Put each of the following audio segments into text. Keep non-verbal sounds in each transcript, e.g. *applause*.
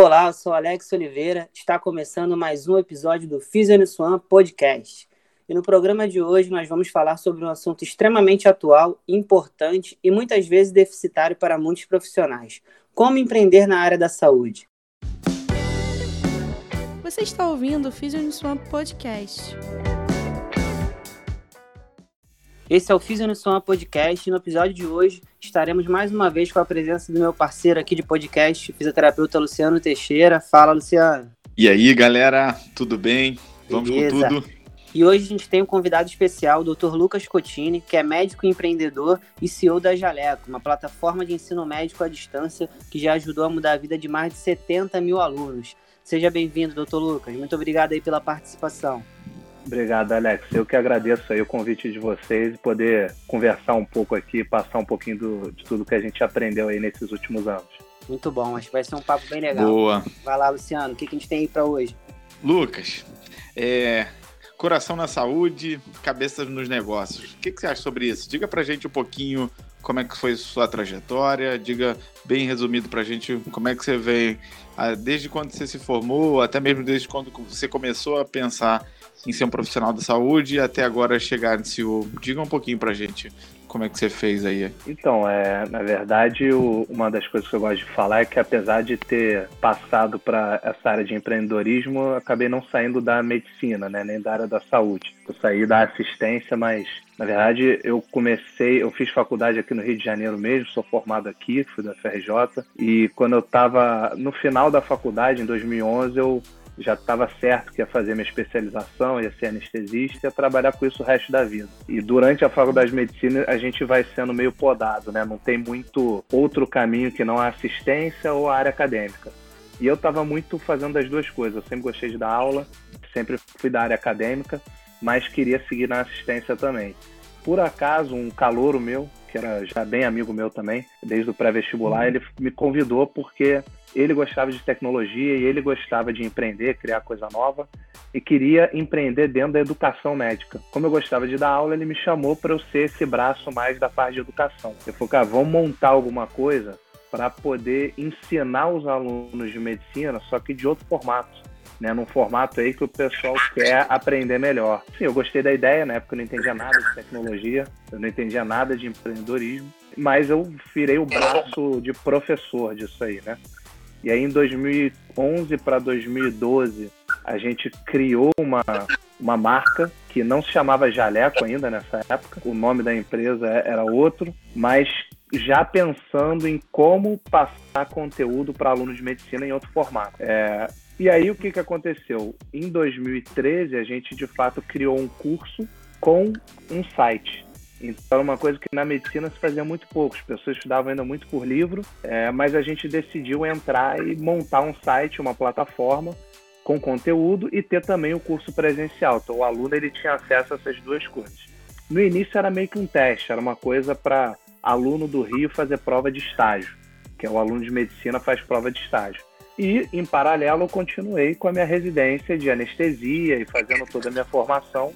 Olá, eu sou Alex Oliveira. Está começando mais um episódio do Swan Podcast. E no programa de hoje nós vamos falar sobre um assunto extremamente atual, importante e muitas vezes deficitário para muitos profissionais: como empreender na área da saúde. Você está ouvindo o Swan Podcast. Esse é o Physio Swan Podcast e no episódio de hoje estaremos mais uma vez com a presença do meu parceiro aqui de podcast, fisioterapeuta Luciano Teixeira. Fala, Luciano. E aí, galera, tudo bem? Vamos Beleza. com tudo? E hoje a gente tem um convidado especial, o Dr. Lucas Cotini, que é médico empreendedor e CEO da Jaleco, uma plataforma de ensino médico à distância que já ajudou a mudar a vida de mais de 70 mil alunos. Seja bem-vindo, doutor Lucas. Muito obrigado aí pela participação. Obrigado, Alex. Eu que agradeço aí o convite de vocês e poder conversar um pouco aqui, passar um pouquinho do, de tudo que a gente aprendeu aí nesses últimos anos. Muito bom, acho que vai ser um papo bem legal. Boa. Vai lá, Luciano, o que, que a gente tem aí para hoje? Lucas, é, coração na saúde, cabeça nos negócios. O que, que você acha sobre isso? Diga pra gente um pouquinho como é que foi sua trajetória, diga bem resumido pra gente como é que você veio, desde quando você se formou, até mesmo desde quando você começou a pensar em ser um profissional da saúde e até agora chegar no CEO. Diga um pouquinho pra gente como é que você fez aí. Então, é, na verdade, o, uma das coisas que eu gosto de falar é que apesar de ter passado para essa área de empreendedorismo, eu acabei não saindo da medicina, né, nem da área da saúde. Eu saí da assistência, mas na verdade, eu comecei, eu fiz faculdade aqui no Rio de Janeiro mesmo, sou formado aqui, fui da FRJ, e quando eu estava no final da faculdade, em 2011, eu já estava certo que ia fazer minha especialização, ia ser anestesista, ia trabalhar com isso o resto da vida. E durante a faculdade de medicina a gente vai sendo meio podado, né? Não tem muito outro caminho que não a assistência ou a área acadêmica. E eu estava muito fazendo as duas coisas. Eu sempre gostei de dar aula, sempre fui da área acadêmica, mas queria seguir na assistência também. Por acaso, um calouro meu, que era já bem amigo meu também, desde o pré-vestibular, ele me convidou porque ele gostava de tecnologia e ele gostava de empreender, criar coisa nova e queria empreender dentro da educação médica. Como eu gostava de dar aula, ele me chamou para eu ser esse braço mais da parte de educação. Eu falei, cara, vamos montar alguma coisa para poder ensinar os alunos de medicina, só que de outro formato. Né, num formato aí que o pessoal quer aprender melhor. Sim, eu gostei da ideia, na época eu não entendia nada de tecnologia, eu não entendia nada de empreendedorismo, mas eu virei o braço de professor disso aí, né? E aí em 2011 para 2012 a gente criou uma, uma marca que não se chamava Jaleco ainda nessa época, o nome da empresa era outro, mas já pensando em como passar conteúdo para alunos de medicina em outro formato. É, e aí o que, que aconteceu? Em 2013 a gente de fato criou um curso com um site. Então, era uma coisa que na medicina se fazia muito pouco. As pessoas estudavam ainda muito por livro, é, mas a gente decidiu entrar e montar um site, uma plataforma com conteúdo e ter também o curso presencial. Então, o aluno ele tinha acesso a essas duas coisas. No início era meio que um teste, era uma coisa para aluno do Rio fazer prova de estágio, que é o aluno de medicina faz prova de estágio. E, em paralelo, eu continuei com a minha residência de anestesia e fazendo toda a minha formação,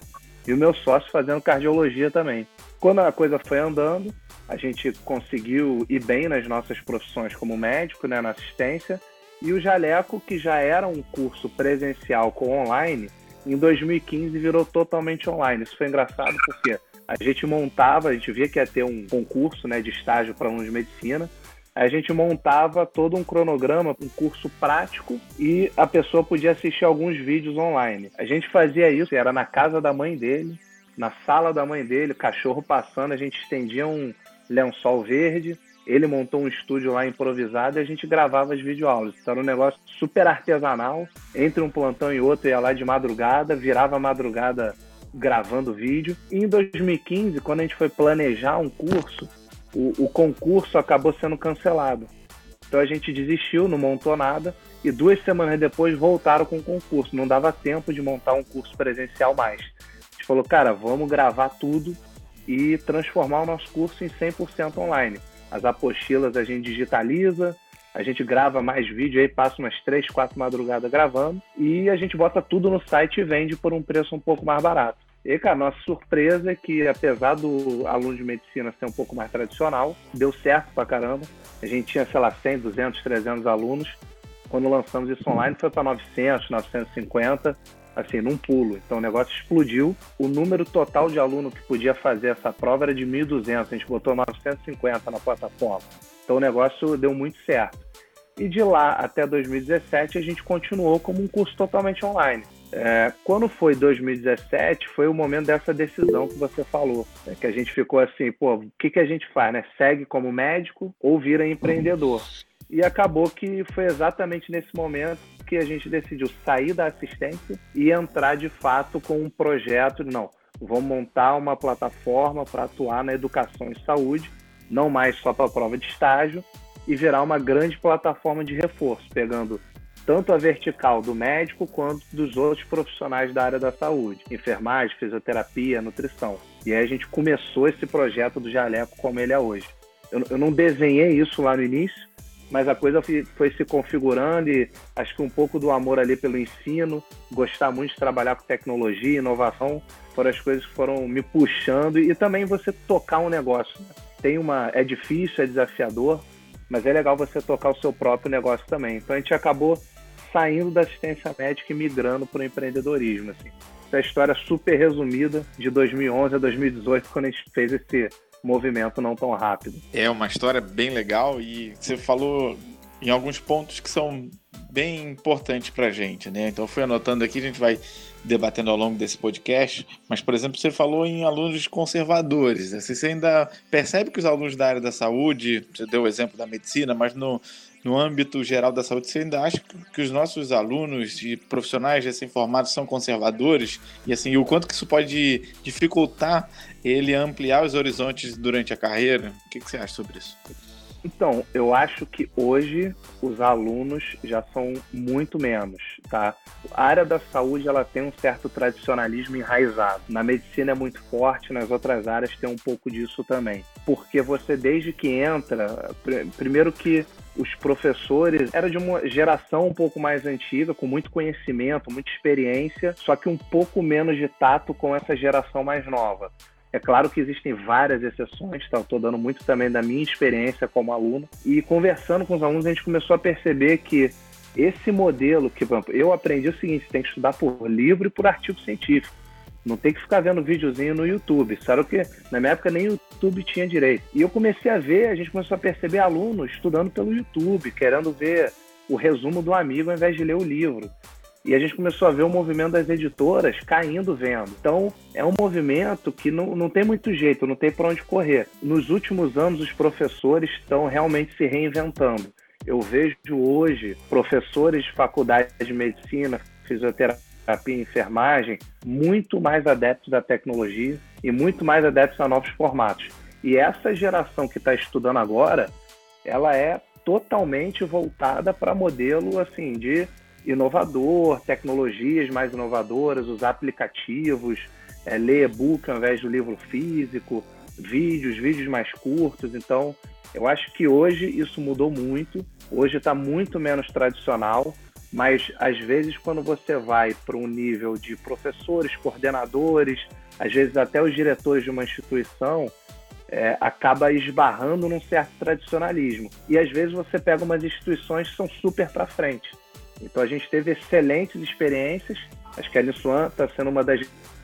e o meu sócio fazendo cardiologia também. Quando a coisa foi andando, a gente conseguiu ir bem nas nossas profissões como médico, né, na assistência, e o Jaleco, que já era um curso presencial com online, em 2015 virou totalmente online. Isso foi engraçado porque a gente montava, a gente via que ia ter um concurso né, de estágio para alunos de medicina, a gente montava todo um cronograma, um curso prático e a pessoa podia assistir alguns vídeos online. A gente fazia isso, era na casa da mãe dele, na sala da mãe dele, cachorro passando, a gente estendia um lençol verde, ele montou um estúdio lá improvisado e a gente gravava as videoaulas. Então era um negócio super artesanal, entre um plantão e outro, ia lá de madrugada, virava madrugada gravando vídeo. E em 2015, quando a gente foi planejar um curso, o, o concurso acabou sendo cancelado. Então a gente desistiu, não montou nada, e duas semanas depois voltaram com o concurso. Não dava tempo de montar um curso presencial mais gente falou, cara, vamos gravar tudo e transformar o nosso curso em 100% online. As apostilas a gente digitaliza, a gente grava mais vídeo aí, passa umas três, quatro madrugadas gravando e a gente bota tudo no site e vende por um preço um pouco mais barato. E, cara, nossa surpresa é que, apesar do aluno de medicina ser um pouco mais tradicional, deu certo pra caramba. A gente tinha, sei lá, 100, 200, 300 alunos quando lançamos isso online, foi para 900, 950, assim, num pulo. Então o negócio explodiu. O número total de aluno que podia fazer essa prova era de 1.200. A gente botou 950 na plataforma. Então o negócio deu muito certo. E de lá até 2017 a gente continuou como um curso totalmente online. É, quando foi 2017, foi o momento dessa decisão que você falou, né, que a gente ficou assim, pô, o que, que a gente faz, né? Segue como médico ou vira empreendedor? E acabou que foi exatamente nesse momento que a gente decidiu sair da assistência e entrar de fato com um projeto, não, vamos montar uma plataforma para atuar na educação e saúde, não mais só para a prova de estágio, e virar uma grande plataforma de reforço, pegando tanto a vertical do médico quanto dos outros profissionais da área da saúde, enfermagem, fisioterapia, nutrição. E aí a gente começou esse projeto do Jaleco como ele é hoje. Eu, eu não desenhei isso lá no início, mas a coisa foi, se configurando e acho que um pouco do amor ali pelo ensino, gostar muito de trabalhar com tecnologia, inovação, foram as coisas que foram me puxando e também você tocar um negócio. Né? Tem uma, é difícil, é desafiador, mas é legal você tocar o seu próprio negócio também. Então a gente acabou saindo da assistência médica e migrando para o empreendedorismo. Assim. Essa é a história super resumida de 2011 a 2018, quando a gente fez esse movimento não tão rápido. É uma história bem legal e você falou em alguns pontos que são bem importantes para a gente, né? Então, fui anotando aqui, a gente vai debatendo ao longo desse podcast, mas, por exemplo, você falou em alunos conservadores. Né? Você ainda percebe que os alunos da área da saúde, você deu o exemplo da medicina, mas no, no âmbito geral da saúde, você ainda acha que os nossos alunos e profissionais recém-formados são conservadores? E assim, o quanto que isso pode dificultar ele ampliar os horizontes durante a carreira? O que, que você acha sobre isso? Então, eu acho que hoje os alunos já são muito menos, tá? A área da saúde ela tem um certo tradicionalismo enraizado. Na medicina é muito forte, nas outras áreas tem um pouco disso também. Porque você desde que entra, primeiro que os professores era de uma geração um pouco mais antiga, com muito conhecimento, muita experiência, só que um pouco menos de tato com essa geração mais nova. É claro que existem várias exceções, tá? Estou dando muito também da minha experiência como aluno. E conversando com os alunos, a gente começou a perceber que esse modelo que eu aprendi o seguinte: tem que estudar por livro e por artigo científico. Não tem que ficar vendo videozinho no YouTube. Sabe o que? Na minha época nem YouTube tinha direito. E eu comecei a ver, a gente começou a perceber alunos estudando pelo YouTube, querendo ver o resumo do amigo ao invés de ler o livro. E a gente começou a ver o movimento das editoras caindo vendo. Então, é um movimento que não, não tem muito jeito, não tem para onde correr. Nos últimos anos, os professores estão realmente se reinventando. Eu vejo hoje professores de faculdade de medicina, fisioterapia e enfermagem muito mais adeptos da tecnologia e muito mais adeptos a novos formatos. E essa geração que está estudando agora, ela é totalmente voltada para modelo assim de inovador, tecnologias mais inovadoras, usar aplicativos, é, ler e-book ao invés do livro físico, vídeos, vídeos mais curtos. Então, eu acho que hoje isso mudou muito. Hoje está muito menos tradicional, mas às vezes quando você vai para um nível de professores, coordenadores, às vezes até os diretores de uma instituição, é, acaba esbarrando num certo tradicionalismo. E às vezes você pega umas instituições que são super para frente. Então a gente teve excelentes experiências. Acho que a Nissuan está sendo uma das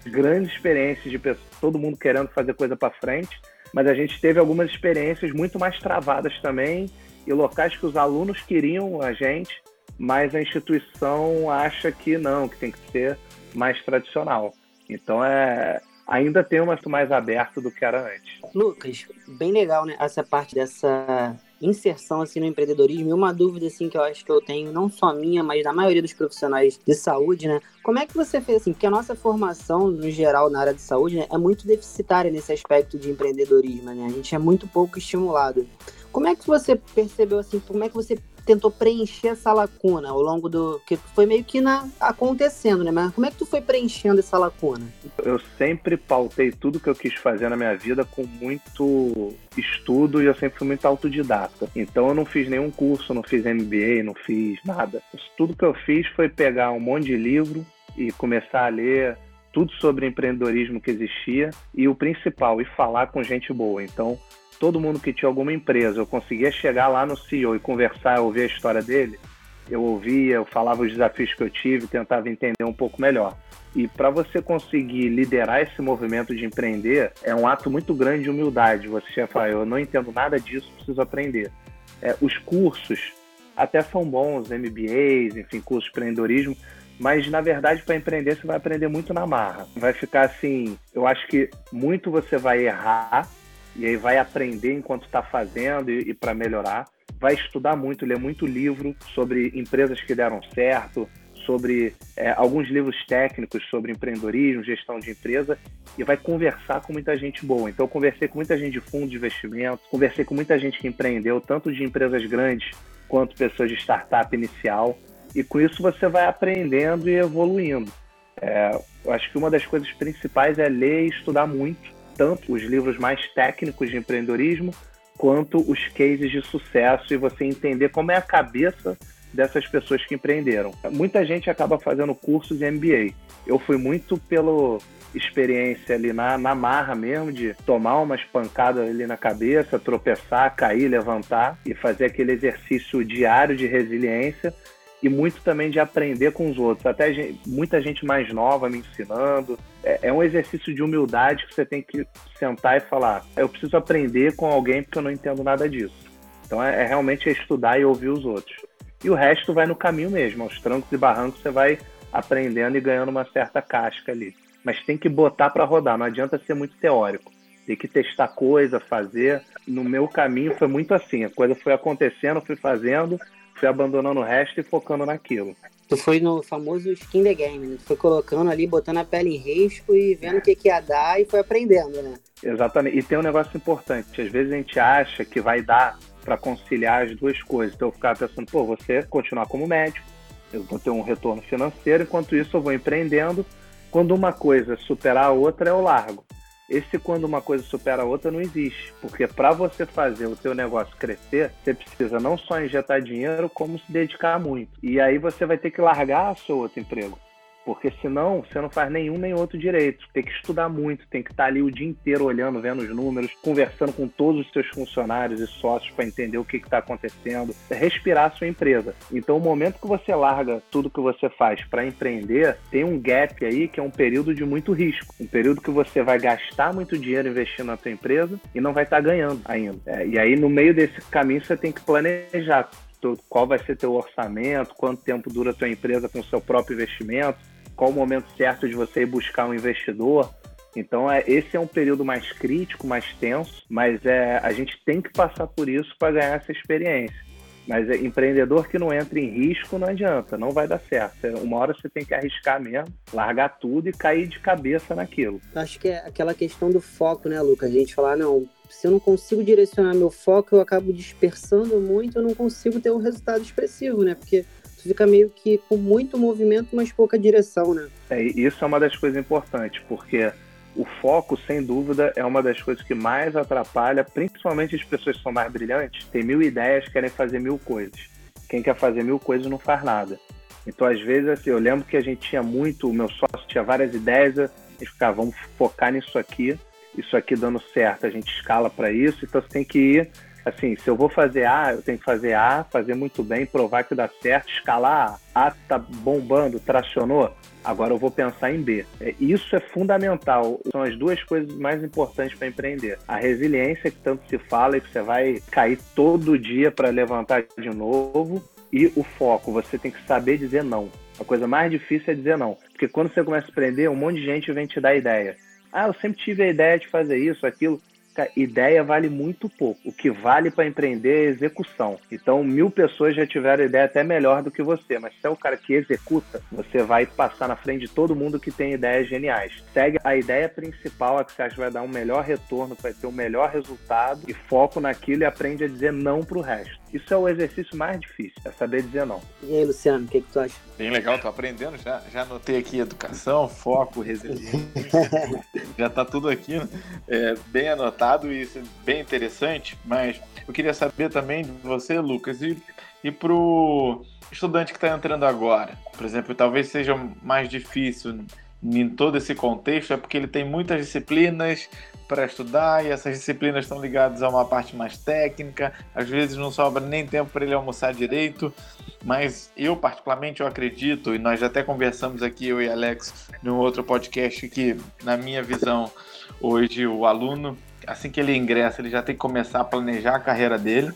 grandes experiências de todo mundo querendo fazer coisa para frente, mas a gente teve algumas experiências muito mais travadas também e locais que os alunos queriam a gente, mas a instituição acha que não, que tem que ser mais tradicional. Então é ainda tem uma mais aberto do que era antes. Lucas, bem legal, né? Essa parte dessa inserção assim no empreendedorismo e uma dúvida assim que eu acho que eu tenho não só minha, mas da maioria dos profissionais de saúde, né? Como é que você fez assim? Porque a nossa formação no geral na área de saúde né, é muito deficitária nesse aspecto de empreendedorismo, né? A gente é muito pouco estimulado. Como é que você percebeu assim? Como é que você tentou preencher essa lacuna ao longo do. que foi meio que na, acontecendo, né? Mas como é que tu foi preenchendo essa lacuna? Eu sempre pautei tudo que eu quis fazer na minha vida com muito estudo e eu sempre fui muito autodidata. Então eu não fiz nenhum curso, não fiz MBA, não fiz nada. Tudo que eu fiz foi pegar um monte de livro e começar a ler tudo sobre empreendedorismo que existia e o principal, e falar com gente boa. Então, todo mundo que tinha alguma empresa, eu conseguia chegar lá no CEO e conversar, ouvir a história dele, eu ouvia, eu falava os desafios que eu tive, tentava entender um pouco melhor. E para você conseguir liderar esse movimento de empreender, é um ato muito grande de humildade. Você já fala, eu não entendo nada disso, preciso aprender. É, os cursos até são bons, MBAs, enfim, cursos de empreendedorismo, mas na verdade para empreender você vai aprender muito na marra. Vai ficar assim, eu acho que muito você vai errar e aí vai aprender enquanto está fazendo e, e para melhorar. Vai estudar muito, ler muito livro sobre empresas que deram certo, sobre é, alguns livros técnicos sobre empreendedorismo, gestão de empresa e vai conversar com muita gente boa. Então, eu conversei com muita gente de fundo de investimento, conversei com muita gente que empreendeu, tanto de empresas grandes quanto pessoas de startup inicial. E com isso você vai aprendendo e evoluindo. É, eu acho que uma das coisas principais é ler e estudar muito, tanto os livros mais técnicos de empreendedorismo, quanto os cases de sucesso e você entender como é a cabeça dessas pessoas que empreenderam. Muita gente acaba fazendo cursos de MBA. Eu fui muito pela experiência ali na, na marra mesmo, de tomar umas pancadas ali na cabeça, tropeçar, cair, levantar e fazer aquele exercício diário de resiliência e muito também de aprender com os outros. Até gente, muita gente mais nova me ensinando. É, é, um exercício de humildade que você tem que sentar e falar: eu preciso aprender com alguém porque eu não entendo nada disso. Então é, é realmente estudar e ouvir os outros e o resto vai no caminho mesmo, aos trancos e barrancos você vai aprendendo e ganhando uma certa casca ali. Mas tem que botar para rodar, não adianta ser muito teórico. Tem que testar coisa, fazer. No meu caminho foi muito assim, a coisa foi acontecendo, fui fazendo, fui abandonando o resto e focando naquilo. Tu foi no famoso skin the game, né? Tu foi colocando ali, botando a pele em risco e vendo o que, que ia dar e foi aprendendo, né? Exatamente. E tem um negócio importante. Às vezes a gente acha que vai dar para conciliar as duas coisas. Então eu ficava pensando, pô, você continuar como médico, eu vou ter um retorno financeiro, enquanto isso eu vou empreendendo. Quando uma coisa superar a outra, eu largo. Esse quando uma coisa supera a outra não existe, porque para você fazer o teu negócio crescer, você precisa não só injetar dinheiro, como se dedicar muito. E aí você vai ter que largar o seu outro emprego. Porque senão você não faz nenhum nem outro direito. Tem que estudar muito, tem que estar ali o dia inteiro olhando, vendo os números, conversando com todos os seus funcionários e sócios para entender o que está acontecendo, respirar a sua empresa. Então, o momento que você larga tudo que você faz para empreender, tem um gap aí que é um período de muito risco. Um período que você vai gastar muito dinheiro investindo na sua empresa e não vai estar tá ganhando ainda. É, e aí, no meio desse caminho, você tem que planejar qual vai ser teu orçamento, quanto tempo dura tua empresa com o seu próprio investimento, qual o momento certo de você ir buscar um investidor. Então, é, esse é um período mais crítico, mais tenso, mas é, a gente tem que passar por isso para ganhar essa experiência. Mas é, empreendedor que não entra em risco não adianta, não vai dar certo. É, uma hora você tem que arriscar mesmo, largar tudo e cair de cabeça naquilo. Acho que é aquela questão do foco, né, Lucas? A gente falar, não, se eu não consigo direcionar meu foco, eu acabo dispersando muito, eu não consigo ter um resultado expressivo, né? Porque fica meio que com muito movimento, mas pouca direção, né? É, isso é uma das coisas importantes, porque o foco, sem dúvida, é uma das coisas que mais atrapalha, principalmente as pessoas que são mais brilhantes, tem mil ideias, querem fazer mil coisas. Quem quer fazer mil coisas não faz nada. Então, às vezes, assim, eu lembro que a gente tinha muito, o meu sócio tinha várias ideias, a gente ficava, vamos focar nisso aqui, isso aqui dando certo, a gente escala para isso, então você tem que ir assim, se eu vou fazer A, eu tenho que fazer A, fazer muito bem, provar que dá certo, escalar A. Tá bombando, tracionou, agora eu vou pensar em B. É, isso é fundamental, são as duas coisas mais importantes para empreender. A resiliência, que tanto se fala e que você vai cair todo dia para levantar de novo, e o foco, você tem que saber dizer não. A coisa mais difícil é dizer não, porque quando você começa a empreender, um monte de gente vem te dar ideia. Ah, eu sempre tive a ideia de fazer isso, aquilo ideia vale muito pouco. O que vale para empreender é execução. Então, mil pessoas já tiveram ideia até melhor do que você, mas se é o cara que executa, você vai passar na frente de todo mundo que tem ideias geniais. Segue a ideia principal, a que você acha que vai dar um melhor retorno, vai ter um melhor resultado e foco naquilo e aprende a dizer não para o resto. Isso é o exercício mais difícil, é saber dizer não. E aí, Luciano, o que, que tu acha? Bem legal, tô aprendendo, já, já anotei aqui educação, foco, resiliência. *laughs* já tá tudo aqui, né? é, bem anotado e isso é bem interessante, mas eu queria saber também de você, Lucas, e, e pro estudante que está entrando agora, por exemplo, talvez seja mais difícil em todo esse contexto, é porque ele tem muitas disciplinas, para estudar e essas disciplinas estão ligadas a uma parte mais técnica, às vezes não sobra nem tempo para ele almoçar direito. mas eu particularmente eu acredito, e nós já até conversamos aqui, eu e Alex, no outro podcast, que na minha visão, hoje o aluno, assim que ele ingressa, ele já tem que começar a planejar a carreira dele.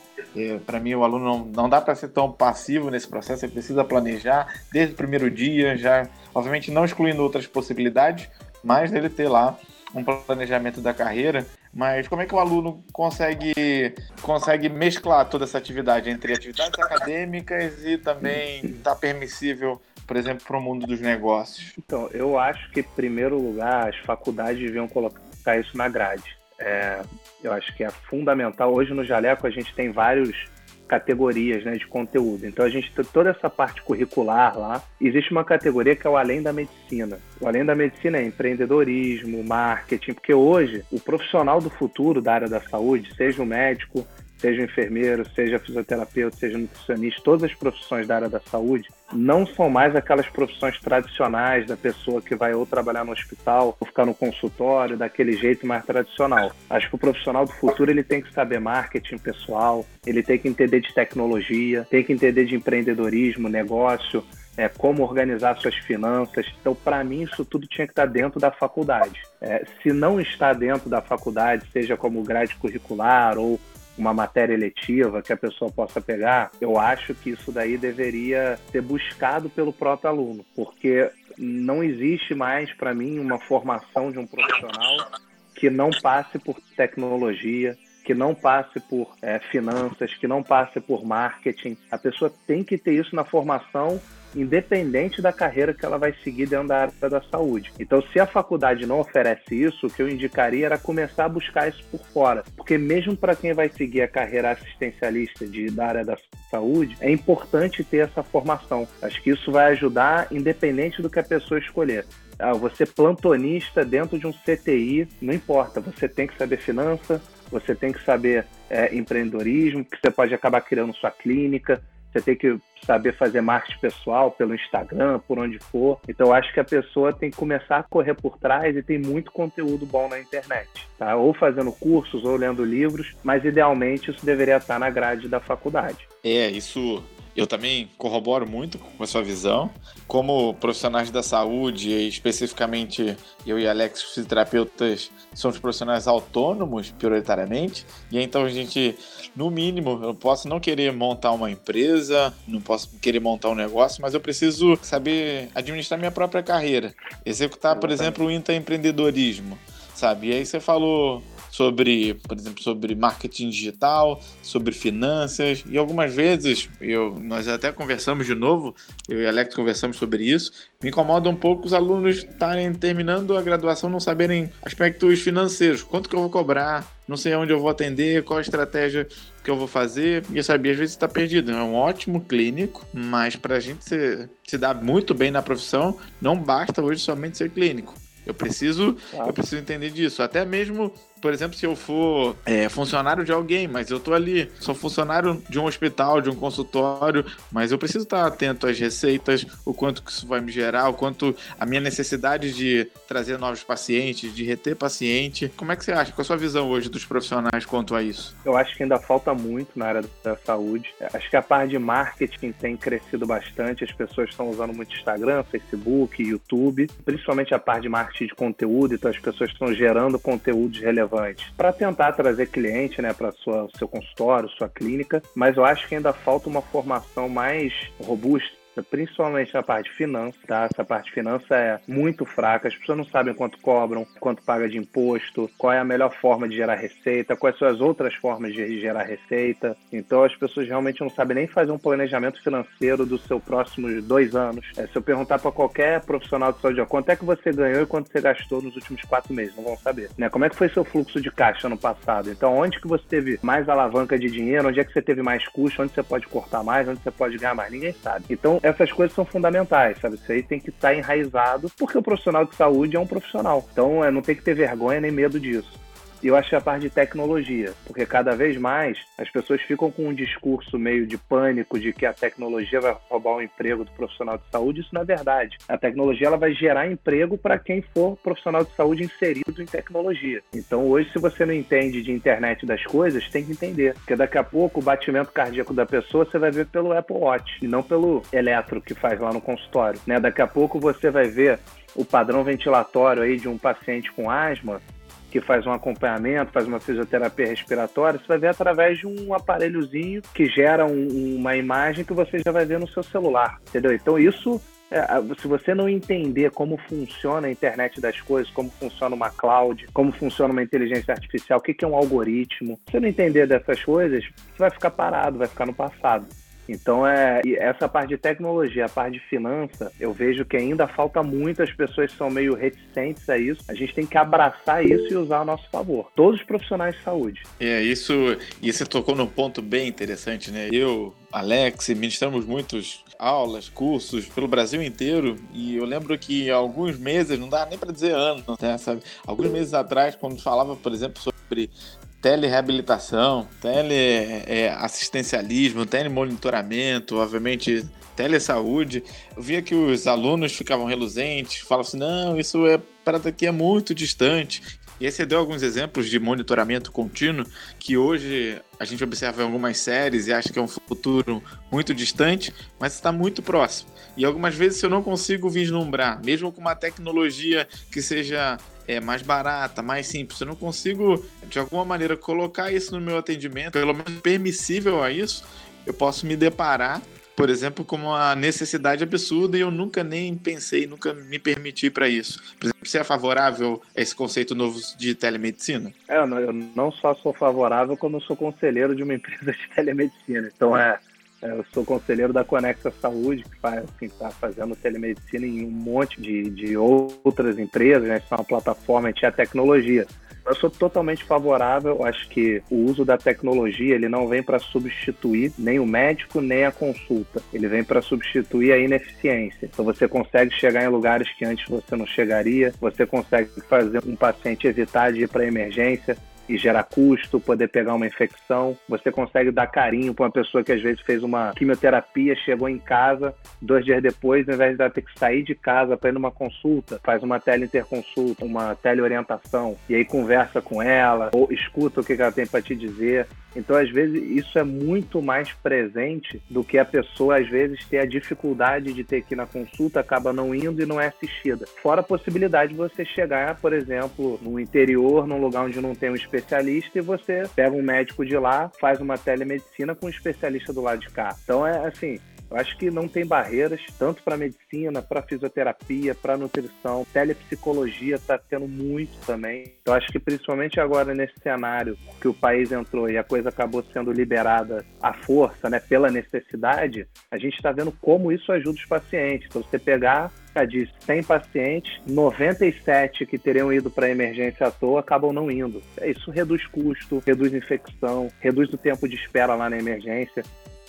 Para mim, o aluno não, não dá para ser tão passivo nesse processo, ele precisa planejar desde o primeiro dia, já, obviamente, não excluindo outras possibilidades, mas ele ter lá um planejamento da carreira, mas como é que o aluno consegue, consegue mesclar toda essa atividade entre atividades acadêmicas e também está permissível, por exemplo, para o mundo dos negócios? Então, eu acho que, em primeiro lugar, as faculdades deviam colocar isso na grade. É, eu acho que é fundamental. Hoje no Jaleco a gente tem vários categorias né, de conteúdo. Então a gente tem toda essa parte curricular lá. Existe uma categoria que é o além da medicina. O além da medicina é empreendedorismo, marketing, porque hoje o profissional do futuro da área da saúde, seja o médico, seja enfermeiro, seja fisioterapeuta, seja nutricionista, todas as profissões da área da saúde não são mais aquelas profissões tradicionais da pessoa que vai ou trabalhar no hospital ou ficar no consultório, daquele jeito mais tradicional. Acho que o profissional do futuro ele tem que saber marketing pessoal, ele tem que entender de tecnologia, tem que entender de empreendedorismo, negócio, é, como organizar suas finanças. Então, para mim, isso tudo tinha que estar dentro da faculdade. É, se não está dentro da faculdade, seja como grade curricular ou uma matéria eletiva que a pessoa possa pegar, eu acho que isso daí deveria ser buscado pelo próprio aluno, porque não existe mais para mim uma formação de um profissional que não passe por tecnologia, que não passe por é, finanças, que não passe por marketing. A pessoa tem que ter isso na formação independente da carreira que ela vai seguir dentro da área da saúde. Então, se a faculdade não oferece isso, o que eu indicaria era começar a buscar isso por fora, porque mesmo para quem vai seguir a carreira assistencialista de, da área da saúde, é importante ter essa formação. Acho que isso vai ajudar, independente do que a pessoa escolher. Ah, você plantonista dentro de um CTI, não importa, você tem que saber finança, você tem que saber é, empreendedorismo, que você pode acabar criando sua clínica, você tem que saber fazer marketing pessoal pelo Instagram, por onde for. Então, acho que a pessoa tem que começar a correr por trás e tem muito conteúdo bom na internet, tá? Ou fazendo cursos ou lendo livros, mas idealmente isso deveria estar na grade da faculdade. É, isso eu também corroboro muito com a sua visão. Como profissionais da saúde, especificamente eu e Alex, fisioterapeutas, somos profissionais autônomos, prioritariamente. E então a gente, no mínimo, eu posso não querer montar uma empresa, não posso querer montar um negócio, mas eu preciso saber administrar minha própria carreira. Executar, por exemplo, o intraempreendedorismo, sabe? E aí você falou sobre, por exemplo, sobre marketing digital, sobre finanças e algumas vezes eu nós até conversamos de novo, eu e Alex conversamos sobre isso. Me incomoda um pouco os alunos estarem terminando a graduação não saberem aspectos financeiros, quanto que eu vou cobrar, não sei onde eu vou atender, qual a estratégia que eu vou fazer. E sabe, às vezes está perdido. É um ótimo clínico, mas para a gente se, se dar muito bem na profissão, não basta hoje somente ser clínico. Eu preciso, claro. eu preciso entender disso. Até mesmo por exemplo, se eu for é, funcionário de alguém, mas eu tô ali, sou funcionário de um hospital, de um consultório, mas eu preciso estar atento às receitas, o quanto que isso vai me gerar, o quanto a minha necessidade de trazer novos pacientes, de reter paciente. Como é que você acha? Qual a sua visão hoje dos profissionais quanto a isso? Eu acho que ainda falta muito na área da saúde. Acho que a parte de marketing tem crescido bastante, as pessoas estão usando muito Instagram, Facebook, YouTube, principalmente a parte de marketing de conteúdo, então as pessoas estão gerando conteúdos relevantes para tentar trazer cliente né, para seu consultório, sua clínica, mas eu acho que ainda falta uma formação mais robusta principalmente na parte de tá? Essa parte de finança é muito fraca, as pessoas não sabem quanto cobram, quanto paga de imposto, qual é a melhor forma de gerar receita, quais são as outras formas de gerar receita. Então as pessoas realmente não sabem nem fazer um planejamento financeiro dos seus próximos dois anos. É, se eu perguntar para qualquer profissional de saúde, ó, quanto é que você ganhou e quanto você gastou nos últimos quatro meses, não vão saber. Né? Como é que foi seu fluxo de caixa no passado? Então, onde que você teve mais alavanca de dinheiro? Onde é que você teve mais custo? Onde você pode cortar mais? Onde você pode ganhar mais? Ninguém sabe. Então, essas coisas são fundamentais, sabe? Isso aí tem que estar tá enraizado, porque o profissional de saúde é um profissional. Então, é, não tem que ter vergonha nem medo disso. E eu acho que a parte de tecnologia, porque cada vez mais as pessoas ficam com um discurso meio de pânico de que a tecnologia vai roubar o emprego do profissional de saúde. Isso não é verdade. A tecnologia ela vai gerar emprego para quem for profissional de saúde inserido em tecnologia. Então, hoje, se você não entende de internet das coisas, tem que entender. Porque daqui a pouco o batimento cardíaco da pessoa você vai ver pelo Apple Watch e não pelo eletro que faz lá no consultório. Né? Daqui a pouco você vai ver o padrão ventilatório aí de um paciente com asma que faz um acompanhamento, faz uma fisioterapia respiratória, você vai ver através de um aparelhozinho que gera um, uma imagem que você já vai ver no seu celular, entendeu? Então isso é, se você não entender como funciona a internet das coisas, como funciona uma cloud, como funciona uma inteligência artificial, o que é um algoritmo, se você não entender dessas coisas, você vai ficar parado, vai ficar no passado. Então, é, essa parte de tecnologia, a parte de finança, eu vejo que ainda falta muito, as pessoas são meio reticentes a isso. A gente tem que abraçar isso e usar a nosso favor. Todos os profissionais de saúde. É, isso, e você tocou num ponto bem interessante, né? Eu, Alex, ministramos muitos aulas, cursos pelo Brasil inteiro e eu lembro que alguns meses, não dá nem para dizer anos, né, sabe? Alguns meses atrás, quando falava, por exemplo, sobre telereabilitação, teleassistencialismo, é, telemonitoramento, obviamente telesaúde, eu via que os alunos ficavam reluzentes, falavam assim, não, isso é para daqui é muito distante. E aí você deu alguns exemplos de monitoramento contínuo que hoje a gente observa em algumas séries e acha que é um futuro muito distante, mas está muito próximo. E algumas vezes eu não consigo vislumbrar, mesmo com uma tecnologia que seja é mais barata, mais simples. Eu não consigo, de alguma maneira, colocar isso no meu atendimento, pelo menos permissível a isso, eu posso me deparar, por exemplo, com uma necessidade absurda e eu nunca nem pensei, nunca me permiti para isso. Por exemplo, você é favorável a esse conceito novo de telemedicina? É, eu não só sou favorável, como sou conselheiro de uma empresa de telemedicina. Então é é, eu sou conselheiro da Conexa Saúde, que está fazendo telemedicina em um monte de, de outras empresas, né? É uma plataforma, a gente é tecnologia. Eu sou totalmente favorável, acho que o uso da tecnologia ele não vem para substituir nem o médico nem a consulta, ele vem para substituir a ineficiência. Então você consegue chegar em lugares que antes você não chegaria, você consegue fazer um paciente evitar de ir para emergência, e gera custo, poder pegar uma infecção. Você consegue dar carinho para uma pessoa que às vezes fez uma quimioterapia, chegou em casa, dois dias depois, ao invés de ela ter que sair de casa para ir numa consulta, faz uma teleinterconsulta, uma teleorientação, e aí conversa com ela, ou escuta o que ela tem para te dizer. Então, às vezes, isso é muito mais presente do que a pessoa, às vezes, ter a dificuldade de ter que ir na consulta, acaba não indo e não é assistida. Fora a possibilidade de você chegar, por exemplo, no interior, num lugar onde não tem um especialista, e você pega um médico de lá, faz uma telemedicina com um especialista do lado de cá. Então, é assim, eu acho que não tem barreiras, tanto para medicina, para fisioterapia, para nutrição. Telepsicologia está tendo muito também. Eu acho que principalmente agora nesse cenário que o país entrou e a coisa acabou sendo liberada à força, né, pela necessidade, a gente está vendo como isso ajuda os pacientes. Então, você pegar de 100 pacientes, 97 que teriam ido para emergência à toa acabam não indo. Isso reduz custo, reduz infecção, reduz o tempo de espera lá na emergência.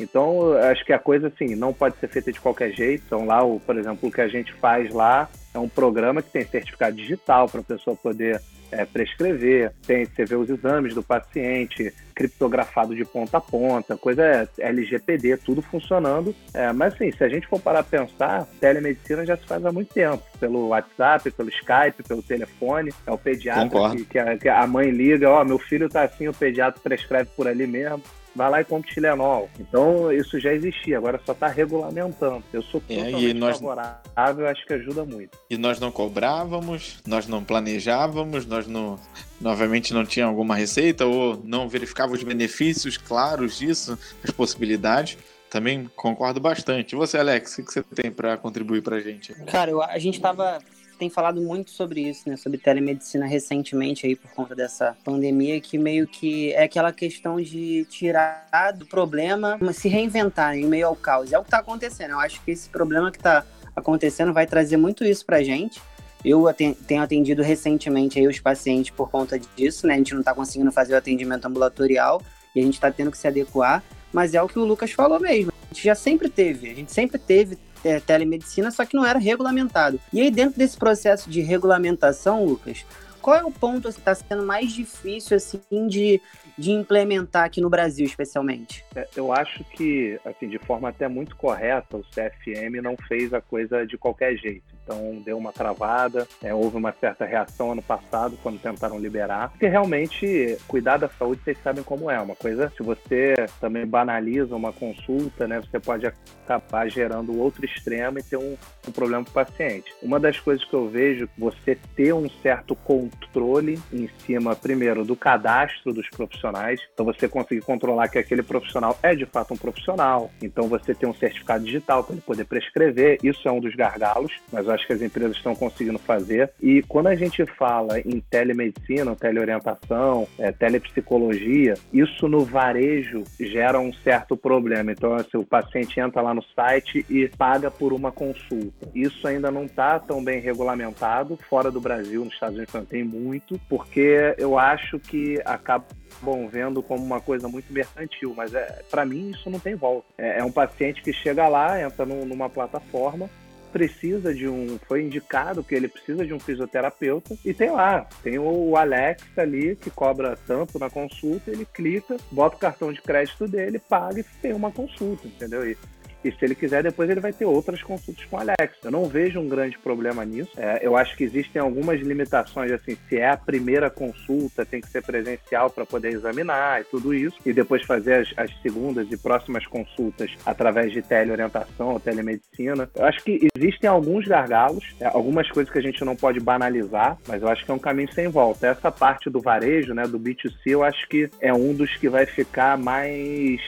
Então, acho que a coisa, assim, não pode ser feita de qualquer jeito. Então, lá, o, por exemplo, o que a gente faz lá é um programa que tem certificado digital para a pessoa poder é, prescrever, tem, você vê os exames do paciente, criptografado de ponta a ponta, coisa LGPD, tudo funcionando. É, mas assim, se a gente for parar a pensar, telemedicina já se faz há muito tempo, pelo WhatsApp, pelo Skype, pelo telefone, é o pediatra que, que, a, que, a, mãe liga, ó, oh, meu filho tá assim, o pediatra prescreve por ali mesmo vai lá e compra Tilenol. Então, isso já existia, agora só está regulamentando. Eu sou é, totalmente é, nós... favorável, acho que ajuda muito. E nós não cobrávamos, nós não planejávamos, nós não, novamente não tinha alguma receita ou não verificava os benefícios claros disso, as possibilidades. Também concordo bastante. E você, Alex, o que você tem para contribuir para a gente? Cara, eu, a gente estava tem falado muito sobre isso, né? Sobre telemedicina recentemente aí por conta dessa pandemia, que meio que é aquela questão de tirar do problema, se reinventar em meio ao caos. É o que está acontecendo. Eu acho que esse problema que está acontecendo vai trazer muito isso pra gente. Eu tenho atendido recentemente aí os pacientes por conta disso, né? A gente não está conseguindo fazer o atendimento ambulatorial e a gente está tendo que se adequar, mas é o que o Lucas falou mesmo. A gente já sempre teve, a gente sempre teve é, telemedicina, só que não era regulamentado. E aí, dentro desse processo de regulamentação, Lucas, qual é o ponto que está sendo mais difícil assim de, de implementar aqui no Brasil, especialmente? É, eu acho que, assim, de forma até muito correta, o CFM não fez a coisa de qualquer jeito. Então deu uma travada, é, houve uma certa reação ano passado quando tentaram liberar. Porque realmente cuidar da saúde vocês sabem como é. Uma coisa, se você também banaliza uma consulta, né, você pode acabar gerando outro extremo e ter um, um problema para o paciente. Uma das coisas que eu vejo, você ter um certo controle em cima, primeiro, do cadastro dos profissionais. Então você conseguir controlar que aquele profissional é de fato um profissional. Então você tem um certificado digital para ele poder prescrever. Isso é um dos gargalos, mas acho que as empresas estão conseguindo fazer. E quando a gente fala em telemedicina, teleorientação, é, telepsicologia, isso no varejo gera um certo problema. Então, assim, o paciente entra lá no site e paga por uma consulta. Isso ainda não está tão bem regulamentado. Fora do Brasil, nos Estados Unidos tem muito, porque eu acho que acaba bom vendo como uma coisa muito mercantil, mas é, para mim isso não tem volta. É, é, um paciente que chega lá, entra numa plataforma, precisa de um. Foi indicado que ele precisa de um fisioterapeuta e tem lá, tem o Alex ali que cobra tanto na consulta, ele clica, bota o cartão de crédito dele, paga e tem uma consulta, entendeu? E e se ele quiser, depois ele vai ter outras consultas com Alex. Eu não vejo um grande problema nisso. É, eu acho que existem algumas limitações, assim, se é a primeira consulta, tem que ser presencial para poder examinar e tudo isso, e depois fazer as, as segundas e próximas consultas através de teleorientação ou telemedicina. Eu acho que existem alguns gargalos, é, algumas coisas que a gente não pode banalizar, mas eu acho que é um caminho sem volta. Essa parte do varejo, né, do B2C, eu acho que é um dos que vai ficar mais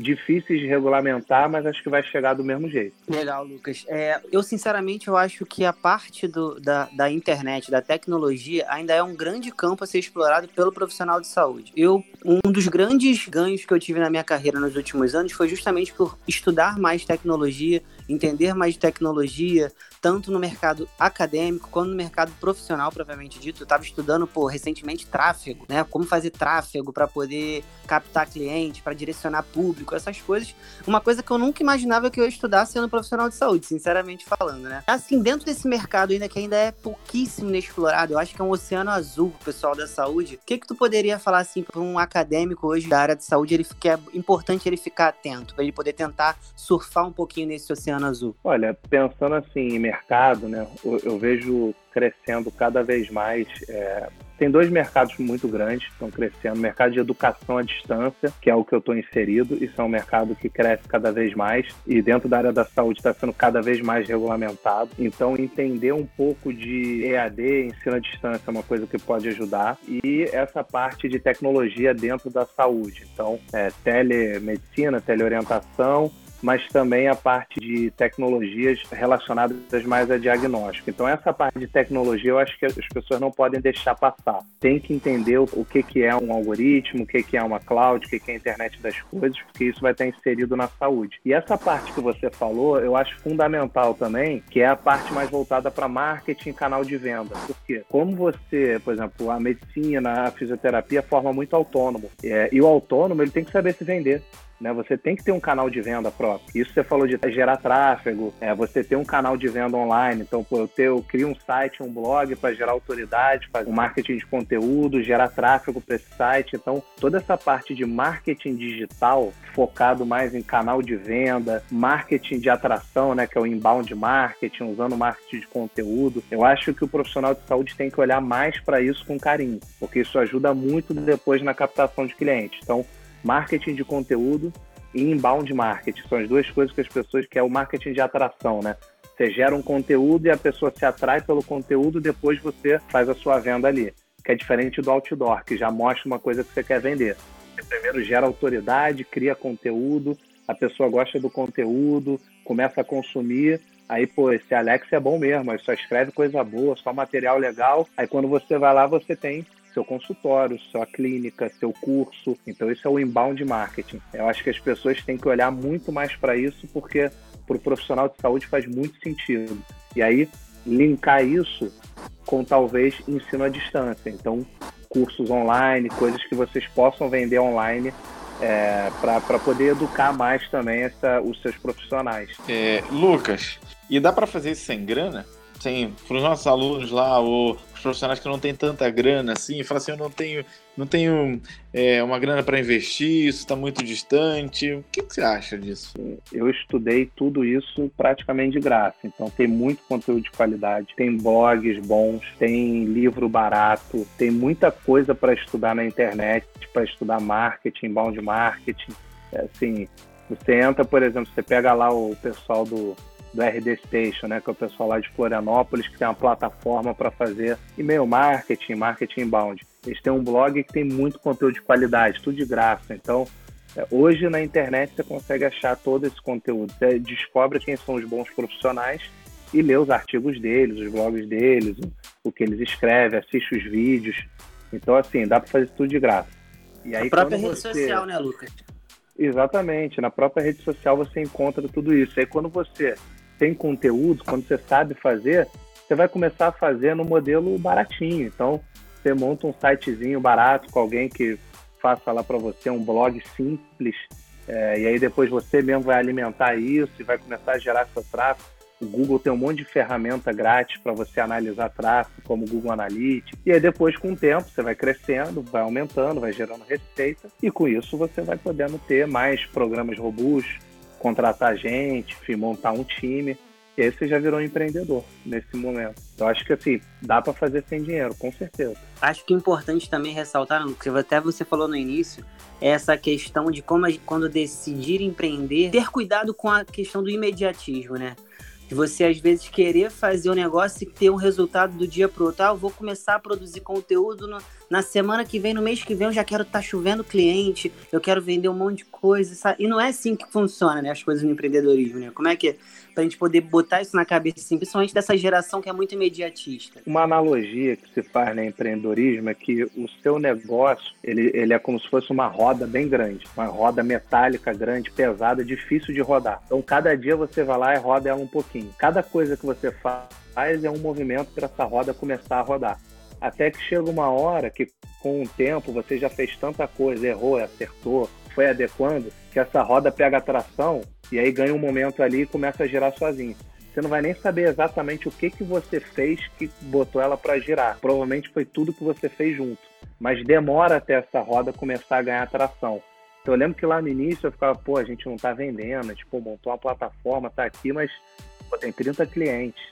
difíceis de regulamentar, mas acho que vai chegar do mesmo jeito. Legal, Lucas. É, eu, sinceramente, eu acho que a parte do, da, da internet, da tecnologia, ainda é um grande campo a ser explorado pelo profissional de saúde. Eu, um dos grandes ganhos que eu tive na minha carreira nos últimos anos foi justamente por estudar mais tecnologia, entender mais tecnologia, tanto no mercado acadêmico quanto no mercado profissional, propriamente dito. Eu estava estudando, pô, recentemente tráfego, né? Como fazer tráfego para poder captar cliente, para direcionar público, essas coisas. Uma coisa que eu nunca imaginava que eu ia estudar sendo profissional de saúde, sinceramente falando, né? Assim, dentro desse mercado ainda que ainda é pouquíssimo inexplorado, eu acho que é um oceano azul pessoal da saúde. O que que tu poderia falar assim para um acadêmico hoje da área de saúde, ele que é importante ele ficar atento, para ele poder tentar surfar um pouquinho nesse oceano azul? Olha, pensando assim mercado, né, eu, eu vejo crescendo cada vez mais. É, tem dois mercados muito grandes que estão crescendo: o mercado de educação à distância, que é o que eu estou inserido, isso é um mercado que cresce cada vez mais e dentro da área da saúde está sendo cada vez mais regulamentado. Então, entender um pouco de EAD, ensino à distância, é uma coisa que pode ajudar e essa parte de tecnologia dentro da saúde. Então, é, telemedicina, teleorientação mas também a parte de tecnologias relacionadas mais a diagnóstico. Então, essa parte de tecnologia eu acho que as pessoas não podem deixar passar. Tem que entender o que, que é um algoritmo, o que, que é uma cloud, o que, que é a internet das coisas, porque isso vai estar inserido na saúde. E essa parte que você falou, eu acho fundamental também, que é a parte mais voltada para marketing e canal de venda. Porque, como você, por exemplo, a medicina, a fisioterapia forma muito autônomo. É, e o autônomo, ele tem que saber se vender. Né? Você tem que ter um canal de venda próprio. Isso você falou de gerar tráfego, é, você ter um canal de venda online. Então, pô, eu, ter, eu crio um site, um blog para gerar autoridade, fazer um marketing de conteúdo, gerar tráfego para esse site. Então, toda essa parte de marketing digital focado mais em canal de venda, marketing de atração, né, que é o inbound marketing, usando marketing de conteúdo. Eu acho que o profissional de saúde tem que olhar mais para isso com carinho, porque isso ajuda muito depois na captação de clientes. Então, marketing de conteúdo e inbound marketing. São as duas coisas que as pessoas que é o marketing de atração, né? Você gera um conteúdo e a pessoa se atrai pelo conteúdo, depois você faz a sua venda ali. Que é diferente do outdoor, que já mostra uma coisa que você quer vender. Você primeiro gera autoridade, cria conteúdo, a pessoa gosta do conteúdo, começa a consumir, Aí, pô, esse Alex é bom mesmo, só escreve coisa boa, só material legal. Aí quando você vai lá, você tem seu consultório, sua clínica, seu curso. Então, isso é o inbound marketing. Eu acho que as pessoas têm que olhar muito mais para isso, porque para o profissional de saúde faz muito sentido. E aí, linkar isso com talvez ensino à distância. Então, cursos online, coisas que vocês possam vender online é, para poder educar mais também essa, os seus profissionais. É, Lucas, e dá para fazer isso sem grana? Assim, para os nossos alunos lá, ou os profissionais que não têm tanta grana assim, fala assim, eu não tenho, não tenho é, uma grana para investir, isso está muito distante. O que, que, você acha disso? Eu estudei tudo isso praticamente de graça, então tem muito conteúdo de qualidade, tem blogs bons, tem livro barato, tem muita coisa para estudar na internet, para estudar marketing, bound marketing, é, assim, você entra, por exemplo, você pega lá o pessoal do, do RD Station, né, que é o pessoal lá de Florianópolis, que tem uma plataforma para fazer e-mail marketing, marketing inbound. Eles têm um blog que tem muito conteúdo de qualidade, tudo de graça. Então, é, hoje na internet você consegue achar todo esse conteúdo. Você descobre quem são os bons profissionais e lê os artigos deles, os blogs deles, o que eles escrevem, assiste os vídeos. Então, assim, dá para fazer tudo de graça. E aí, a própria rede você... social, né, Lucas? Exatamente. Na própria rede social você encontra tudo isso. Aí quando você tem conteúdo, quando você sabe fazer, você vai começar a fazer no modelo baratinho. Então, você monta um sitezinho barato com alguém que faça lá para você um blog simples, é, e aí depois você mesmo vai alimentar isso e vai começar a gerar seu tráfego. O Google tem um monte de ferramenta grátis para você analisar tráfego, como o Google Analytics. E aí depois, com o tempo, você vai crescendo, vai aumentando, vai gerando receita. E com isso você vai podendo ter mais programas robustos, contratar gente, montar um time. E aí você já virou um empreendedor nesse momento. Eu acho que assim, dá para fazer sem dinheiro, com certeza. Acho que é importante também ressaltar, que até você falou no início, essa questão de como quando decidir empreender, ter cuidado com a questão do imediatismo, né? De você, às vezes, querer fazer um negócio e ter um resultado do dia pro outro. Ah, eu vou começar a produzir conteúdo no, na semana que vem, no mês que vem, eu já quero estar tá chovendo cliente, eu quero vender um monte de coisa. Sabe? E não é assim que funciona, né? As coisas no empreendedorismo, né? Como é que é? Pra gente poder botar isso na cabeça, assim, principalmente dessa geração que é muito imediatista. Uma analogia que se faz no empreendedorismo é que o seu negócio, ele, ele é como se fosse uma roda bem grande. Uma roda metálica grande, pesada, difícil de rodar. Então, cada dia você vai lá e roda ela um pouquinho cada coisa que você faz é um movimento para essa roda começar a rodar. Até que chega uma hora que, com o tempo, você já fez tanta coisa, errou, acertou, foi adequando, que essa roda pega a tração e aí ganha um momento ali e começa a girar sozinho. Você não vai nem saber exatamente o que, que você fez que botou ela para girar. Provavelmente foi tudo que você fez junto. Mas demora até essa roda começar a ganhar tração. Então eu lembro que lá no início eu ficava, pô, a gente não tá vendendo, tipo, montou uma plataforma, tá aqui, mas pô, tem 30 clientes.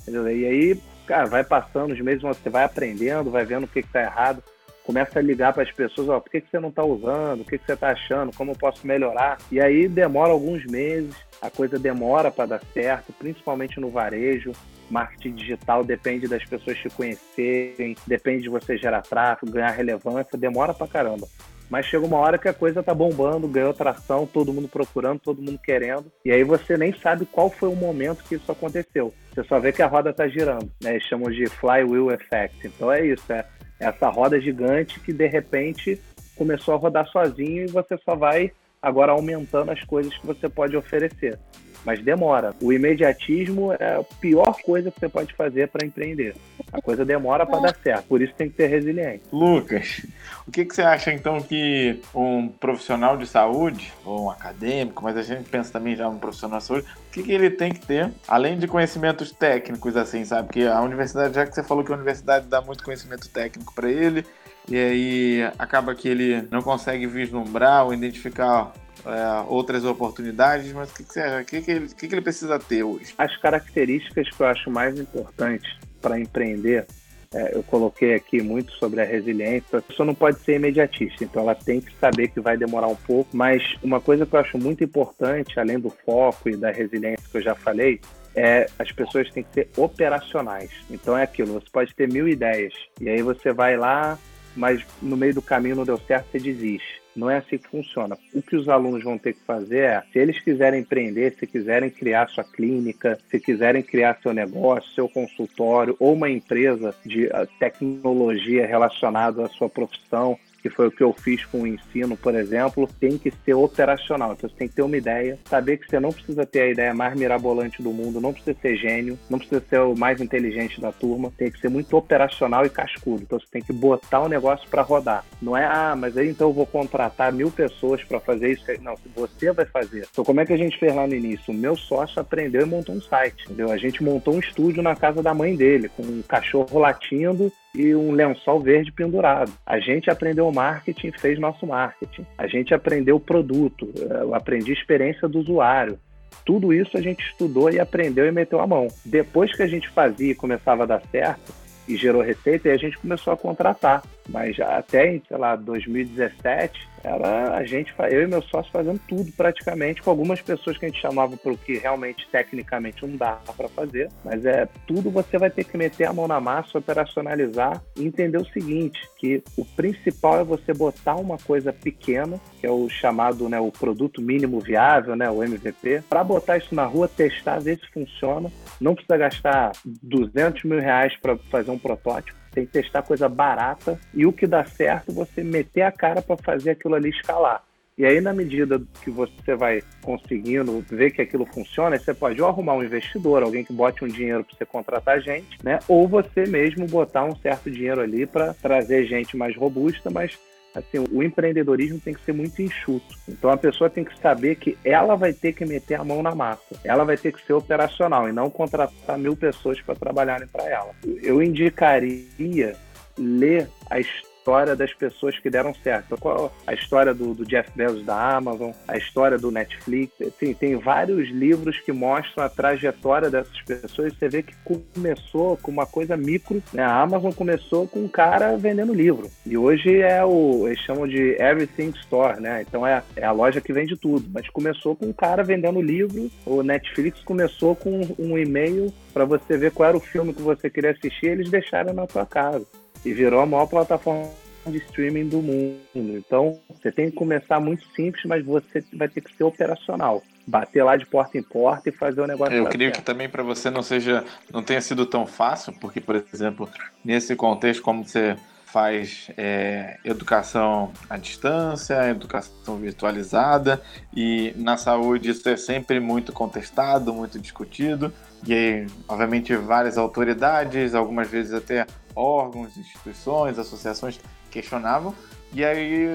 Entendeu? E aí, cara, vai passando os meses, você vai aprendendo, vai vendo o que está errado, começa a ligar para as pessoas, ó, por que, que você não está usando, o que, que você está achando, como eu posso melhorar. E aí demora alguns meses, a coisa demora para dar certo, principalmente no varejo. Marketing digital depende das pessoas te conhecerem, depende de você gerar tráfego, ganhar relevância, demora pra caramba. Mas chega uma hora que a coisa tá bombando, ganhou tração, todo mundo procurando, todo mundo querendo. E aí você nem sabe qual foi o momento que isso aconteceu. Você só vê que a roda tá girando, né? Eles chamam de flywheel effect. Então é isso, é essa roda gigante que de repente começou a rodar sozinho e você só vai agora aumentando as coisas que você pode oferecer mas demora. O imediatismo é a pior coisa que você pode fazer para empreender. A coisa demora para dar certo, por isso tem que ter resiliência. Lucas, o que, que você acha então que um profissional de saúde, ou um acadêmico, mas a gente pensa também já um profissional de saúde, o que, que ele tem que ter, além de conhecimentos técnicos, assim, sabe? Porque a universidade, já que você falou que a universidade dá muito conhecimento técnico para ele, e aí acaba que ele não consegue vislumbrar ou identificar é, outras oportunidades, mas o que, que você que, que, ele, que, que ele precisa ter hoje? As características que eu acho mais importantes para empreender é, eu coloquei aqui muito sobre a resiliência. A pessoa não pode ser imediatista, então ela tem que saber que vai demorar um pouco. Mas uma coisa que eu acho muito importante, além do foco e da resiliência que eu já falei, é as pessoas têm que ser operacionais. Então é aquilo, você pode ter mil ideias e aí você vai lá, mas no meio do caminho não deu certo, você desiste. Não é assim que funciona. O que os alunos vão ter que fazer é, se eles quiserem empreender, se quiserem criar sua clínica, se quiserem criar seu negócio, seu consultório ou uma empresa de ah, tecnologia relacionada à sua profissão, que foi o que eu fiz com o ensino, por exemplo, tem que ser operacional. Então você tem que ter uma ideia, saber que você não precisa ter a ideia mais mirabolante do mundo, não precisa ser gênio, não precisa ser o mais inteligente da turma, tem que ser muito operacional e cascudo. Então você tem que botar o negócio para rodar. Não é, ah, mas aí então eu vou contratar mil pessoas para fazer isso. Não, você vai fazer. Então como é que a gente fez lá no início? O meu sócio aprendeu e montou um site, entendeu? A gente montou um estúdio na casa da mãe dele, com um cachorro latindo e um lençol verde pendurado. A gente aprendeu marketing, fez nosso marketing. A gente aprendeu produto, eu aprendi experiência do usuário. Tudo isso a gente estudou e aprendeu e meteu a mão. Depois que a gente fazia e começava a dar certo, e gerou receita, e a gente começou a contratar. Mas até, sei lá, 2017, era a gente, eu e meu sócio fazendo tudo praticamente, com algumas pessoas que a gente chamava para o que realmente tecnicamente não dá para fazer, mas é tudo você vai ter que meter a mão na massa, operacionalizar e entender o seguinte, que o principal é você botar uma coisa pequena, que é o chamado, né, o produto mínimo viável, né, o MVP, para botar isso na rua, testar, ver se funciona, não precisa gastar 200 mil reais para fazer um protótipo, tem que testar coisa barata e o que dá certo, você meter a cara para fazer aquilo ali escalar. E aí, na medida que você vai conseguindo ver que aquilo funciona, você pode ou arrumar um investidor, alguém que bote um dinheiro para você contratar gente, né? Ou você mesmo botar um certo dinheiro ali para trazer gente mais robusta, mas assim, o empreendedorismo tem que ser muito enxuto. Então a pessoa tem que saber que ela vai ter que meter a mão na massa. Ela vai ter que ser operacional e não contratar mil pessoas para trabalharem para ela. Eu indicaria ler a história história das pessoas que deram certo. Qual a história do, do, Jeff Bezos da Amazon, a história do Netflix. Enfim, tem vários livros que mostram a trajetória dessas pessoas. Você vê que começou com uma coisa micro. Né? A Amazon começou com um cara vendendo livro. E hoje é o. Eles chamam de Everything Store, né? Então é, é a loja que vende tudo. Mas começou com um cara vendendo livro. O Netflix começou com um e-mail para você ver qual era o filme que você queria assistir. Eles deixaram na sua casa e virou a maior plataforma de streaming do mundo. Então, você tem que começar muito simples, mas você vai ter que ser operacional. Bater lá de porta em porta e fazer o negócio. Eu creio que também para você não seja, não tenha sido tão fácil, porque, por exemplo, nesse contexto, como você faz é, educação à distância, educação virtualizada, e na saúde isso é sempre muito contestado, muito discutido, e aí, obviamente, várias autoridades, algumas vezes até órgãos, instituições, associações questionavam. E aí,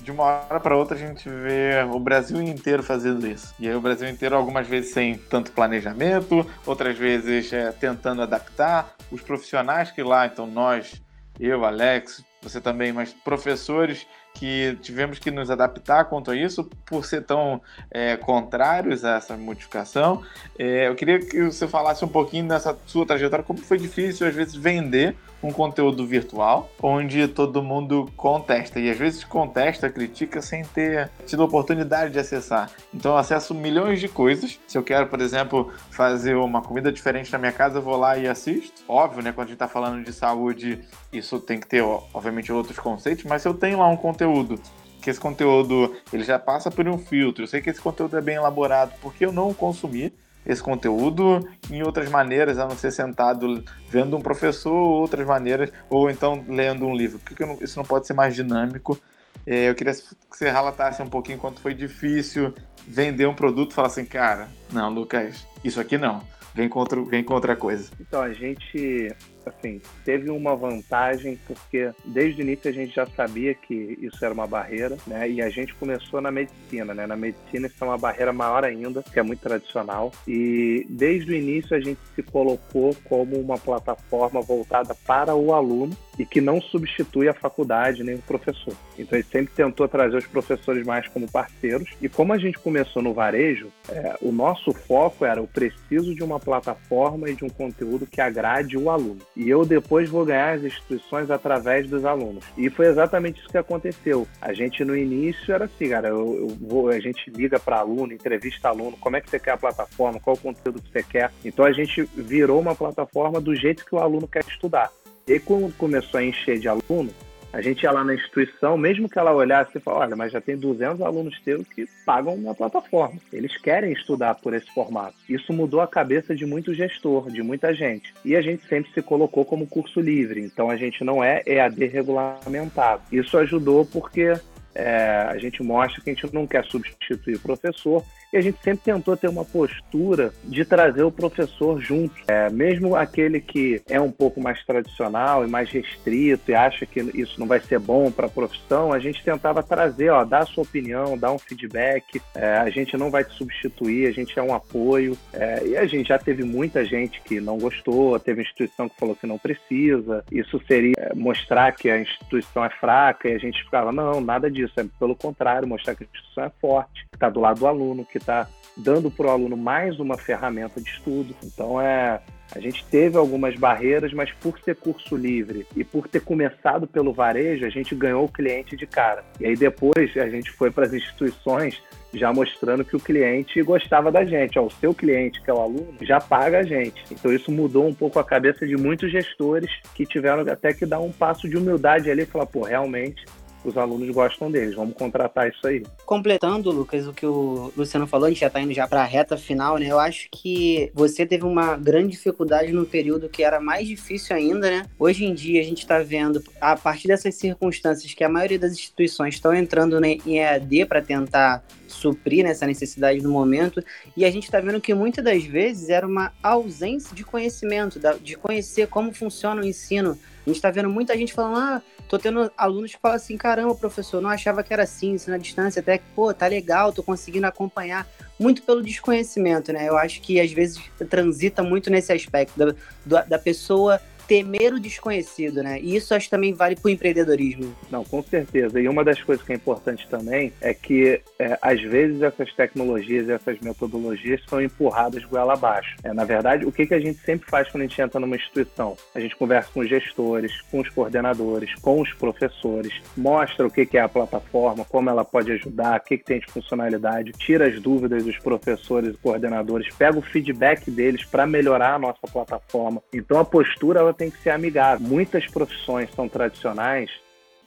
de uma hora para outra, a gente vê o Brasil inteiro fazendo isso. E aí, o Brasil inteiro, algumas vezes sem tanto planejamento, outras vezes é, tentando adaptar. Os profissionais que lá, então nós, eu, Alex, você também, mas professores que tivemos que nos adaptar quanto a isso, por ser tão é, contrários a essa modificação. É, eu queria que você falasse um pouquinho dessa sua trajetória, como foi difícil às vezes vender um conteúdo virtual, onde todo mundo contesta, e às vezes contesta, critica sem ter tido oportunidade de acessar. Então eu acesso milhões de coisas. Se eu quero, por exemplo, fazer uma comida diferente na minha casa, eu vou lá e assisto. Óbvio, né? Quando a gente está falando de saúde, isso tem que ter, obviamente, outros conceitos, mas se eu tenho lá um conteúdo que esse conteúdo ele já passa por um filtro, eu sei que esse conteúdo é bem elaborado, porque eu não consumir esse conteúdo em outras maneiras, a não ser sentado vendo um professor, outras maneiras, ou então lendo um livro. Por que isso não pode ser mais dinâmico? É, eu queria que você relatasse um pouquinho quanto foi difícil vender um produto e falar assim, cara, não, Lucas, isso aqui não, vem contra, vem com outra coisa. Então, a gente assim, teve uma vantagem porque desde o início a gente já sabia que isso era uma barreira, né? E a gente começou na medicina, né? Na medicina isso é uma barreira maior ainda, que é muito tradicional. E desde o início a gente se colocou como uma plataforma voltada para o aluno e que não substitui a faculdade nem o professor. Então, ele sempre tentou trazer os professores mais como parceiros. E como a gente começou no varejo, é, o nosso foco era o preciso de uma plataforma e de um conteúdo que agrade o aluno. E eu depois vou ganhar as instituições através dos alunos. E foi exatamente isso que aconteceu. A gente no início era assim, cara, eu, eu vou, a gente liga para aluno, entrevista aluno, como é que você quer a plataforma, qual o conteúdo que você quer. Então a gente virou uma plataforma do jeito que o aluno quer estudar. E quando começou a encher de aluno, A gente ia lá na instituição, mesmo que ela olhasse e falasse, olha, mas já tem 200 alunos teus que pagam na plataforma. Eles querem estudar por esse formato. Isso mudou a cabeça de muito gestor, de muita gente. E a gente sempre se colocou como curso livre, então a gente não é EAD regulamentado. Isso ajudou porque é, a gente mostra que a gente não quer substituir o professor e a gente sempre tentou ter uma postura de trazer o professor junto. É, mesmo aquele que é um pouco mais tradicional e mais restrito e acha que isso não vai ser bom para a profissão, a gente tentava trazer, ó, dar a sua opinião, dar um feedback. É, a gente não vai te substituir, a gente é um apoio. É, e a gente já teve muita gente que não gostou, teve instituição que falou que não precisa. Isso seria é, mostrar que a instituição é fraca e a gente ficava, não, nada disso. É pelo contrário, mostrar que a instituição é forte, que está do lado do aluno, que está dando para o aluno mais uma ferramenta de estudo. Então é a gente teve algumas barreiras, mas por ser curso livre e por ter começado pelo varejo, a gente ganhou o cliente de cara. E aí depois a gente foi para as instituições já mostrando que o cliente gostava da gente. O seu cliente, que é o aluno, já paga a gente. Então isso mudou um pouco a cabeça de muitos gestores que tiveram até que dar um passo de humildade ali e falar, pô, realmente os alunos gostam deles. Vamos contratar isso aí. Completando, Lucas, o que o Luciano falou, a gente já está indo já para a reta final, né? Eu acho que você teve uma grande dificuldade no período que era mais difícil ainda, né? Hoje em dia a gente está vendo, a partir dessas circunstâncias, que a maioria das instituições estão entrando em EAD para tentar suprir nessa necessidade do momento. E a gente está vendo que muitas das vezes era uma ausência de conhecimento, de conhecer como funciona o ensino. A gente está vendo muita gente falando, ah, tô tendo alunos que falam assim, caramba, professor, não achava que era assim, ensino à distância, até que, pô, tá legal, tô conseguindo acompanhar. Muito pelo desconhecimento, né? Eu acho que às vezes transita muito nesse aspecto da, da pessoa temer o desconhecido, né? E isso acho que também vale para o empreendedorismo. Não, com certeza. E uma das coisas que é importante também é que, é, às vezes, essas tecnologias, essas metodologias são empurradas goela abaixo. É, na verdade, o que, que a gente sempre faz quando a gente entra numa instituição? A gente conversa com os gestores, com os coordenadores, com os professores, mostra o que, que é a plataforma, como ela pode ajudar, o que, que tem de funcionalidade, tira as dúvidas dos professores e coordenadores, pega o feedback deles para melhorar a nossa plataforma. Então, a postura ela tem que ser amigável. Muitas profissões são tradicionais,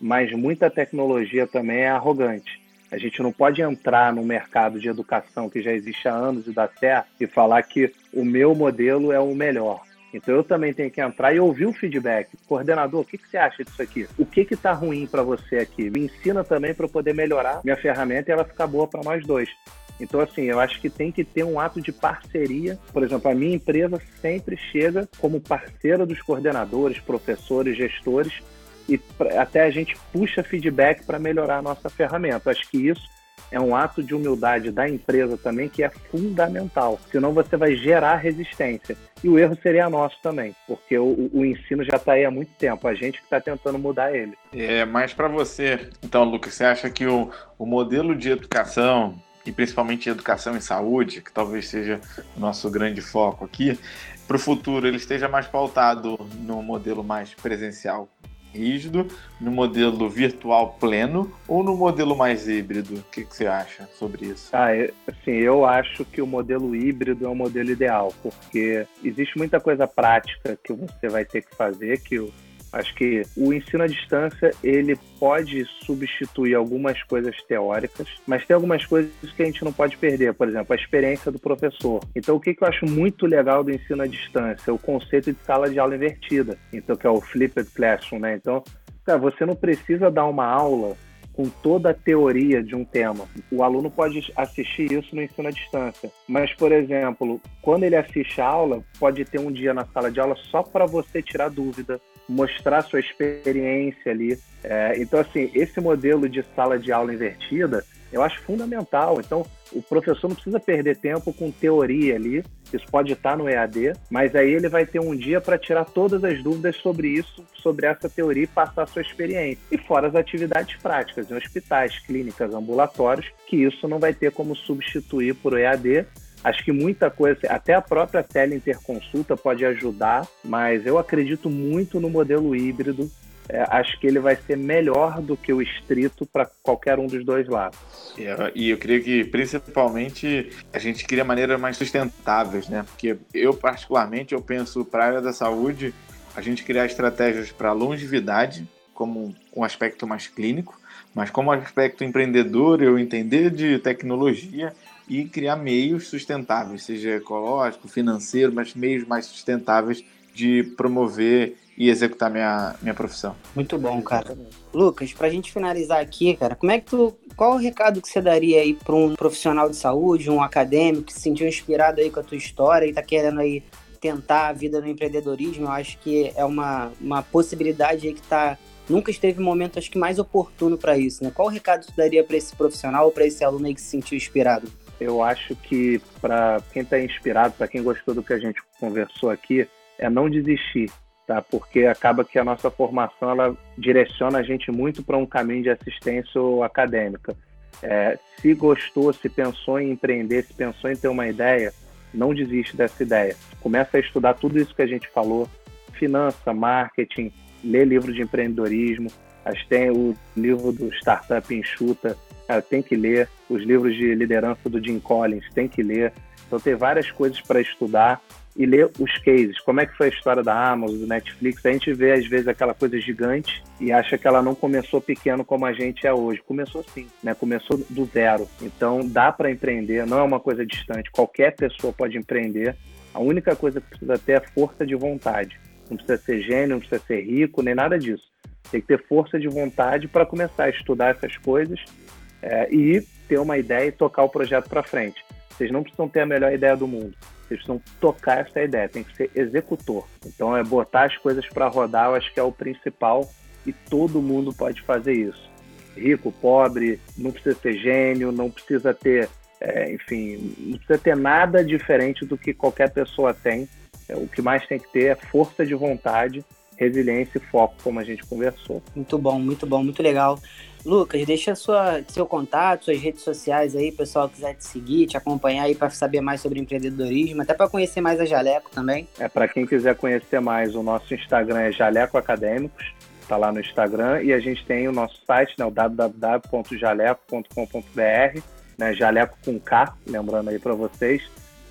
mas muita tecnologia também é arrogante. A gente não pode entrar no mercado de educação que já existe há anos e dar certo e falar que o meu modelo é o melhor. Então eu também tenho que entrar e ouvir o feedback. Coordenador, o que, que você acha disso aqui? O que está ruim para você aqui? Me ensina também para eu poder melhorar minha ferramenta e ela ficar boa para nós dois. Então, assim, eu acho que tem que ter um ato de parceria. Por exemplo, a minha empresa sempre chega como parceira dos coordenadores, professores, gestores, e até a gente puxa feedback para melhorar a nossa ferramenta. Acho que isso é um ato de humildade da empresa também que é fundamental. Senão você vai gerar resistência. E o erro seria nosso também, porque o, o ensino já está aí há muito tempo, a gente que está tentando mudar ele. É, mas para você, então, Lucas, você acha que o, o modelo de educação e principalmente educação e saúde, que talvez seja o nosso grande foco aqui, para o futuro ele esteja mais pautado no modelo mais presencial rígido, no modelo virtual pleno ou no modelo mais híbrido? O que, que você acha sobre isso? Ah, assim, eu acho que o modelo híbrido é o modelo ideal, porque existe muita coisa prática que você vai ter que fazer, que o Acho que o ensino à distância ele pode substituir algumas coisas teóricas, mas tem algumas coisas que a gente não pode perder. Por exemplo, a experiência do professor. Então, o que, eu acho muito legal do ensino à distância? O conceito de sala de aula invertida. Então, que é o flipped classroom, né? Então, cara, você não precisa dar uma aula com toda a teoria de um tema. O aluno pode assistir isso no ensino à distância. Mas, por exemplo, quando ele assiste a aula, pode ter um dia na sala de aula só para você tirar dúvida, mostrar sua experiência ali. É, então, assim, esse modelo de sala de aula invertida eu acho fundamental. Então, o professor não precisa perder tempo com teoria ali, isso pode estar no EAD, mas aí ele vai ter um dia para tirar todas as dúvidas sobre isso, sobre essa teoria e passar a sua experiência. E fora as atividades práticas em hospitais, clínicas, ambulatórios, que isso não vai ter como substituir por EAD, Acho que muita coisa, até a própria teleinterconsulta pode ajudar, mas eu acredito muito no modelo híbrido é, acho que ele vai ser melhor do que o estrito para qualquer um dos dois lados. E eu creio que principalmente a gente cria maneiras mais sustentáveis, né? Porque eu particularmente eu penso para a área da saúde a gente criar estratégias para longevidade como um aspecto mais clínico, mas como aspecto empreendedor, eu entender de tecnologia e criar meios sustentáveis, seja ecológico, financeiro, mas meios mais sustentáveis de promover e executar minha, minha profissão. Muito bom, cara. Lucas, para a gente finalizar aqui, cara, como é que tu, qual o recado que você daria aí para um profissional de saúde, um acadêmico que se sentiu inspirado aí com a tua história e está querendo aí tentar a vida no empreendedorismo? Eu acho que é uma, uma possibilidade aí que tá nunca esteve um momento acho que mais oportuno para isso, né? Qual o recado tu daria para esse profissional ou para esse aluno aí que se sentiu inspirado? Eu acho que para quem está inspirado, para quem gostou do que a gente conversou aqui, é não desistir, tá? Porque acaba que a nossa formação ela direciona a gente muito para um caminho de assistência acadêmica. É, se gostou, se pensou em empreender, se pensou em ter uma ideia, não desiste dessa ideia. Começa a estudar tudo isso que a gente falou: finança, marketing, lê livro de empreendedorismo. Acho que tem o livro do Startup Enxuta, cara, tem que ler. Os livros de liderança do Jim Collins, tem que ler. Então, tem várias coisas para estudar e ler os cases. Como é que foi a história da Amazon, do Netflix? A gente vê, às vezes, aquela coisa gigante e acha que ela não começou pequeno como a gente é hoje. Começou sim, né? Começou do zero. Então, dá para empreender, não é uma coisa distante. Qualquer pessoa pode empreender. A única coisa que precisa ter é força de vontade. Não precisa ser gênio, não precisa ser rico, nem nada disso. Tem que ter força de vontade para começar a estudar essas coisas é, e ter uma ideia e tocar o projeto para frente. Vocês não precisam ter a melhor ideia do mundo, vocês precisam tocar essa ideia, tem que ser executor. Então é botar as coisas para rodar, eu acho que é o principal e todo mundo pode fazer isso. Rico, pobre, não precisa ser gênio, não precisa ter, é, enfim, não precisa ter nada diferente do que qualquer pessoa tem. É, o que mais tem que ter é força de vontade resiliência e foco, como a gente conversou. Muito bom, muito bom, muito legal. Lucas, deixa sua, seu contato, suas redes sociais aí, pessoal quiser te seguir, te acompanhar aí para saber mais sobre empreendedorismo, até para conhecer mais a Jaleco também. É para quem quiser conhecer mais, o nosso Instagram é Jaleco Acadêmicos, tá lá no Instagram e a gente tem o nosso site, né, o www.jaleco.com.br, né, Jaleco com K, lembrando aí para vocês.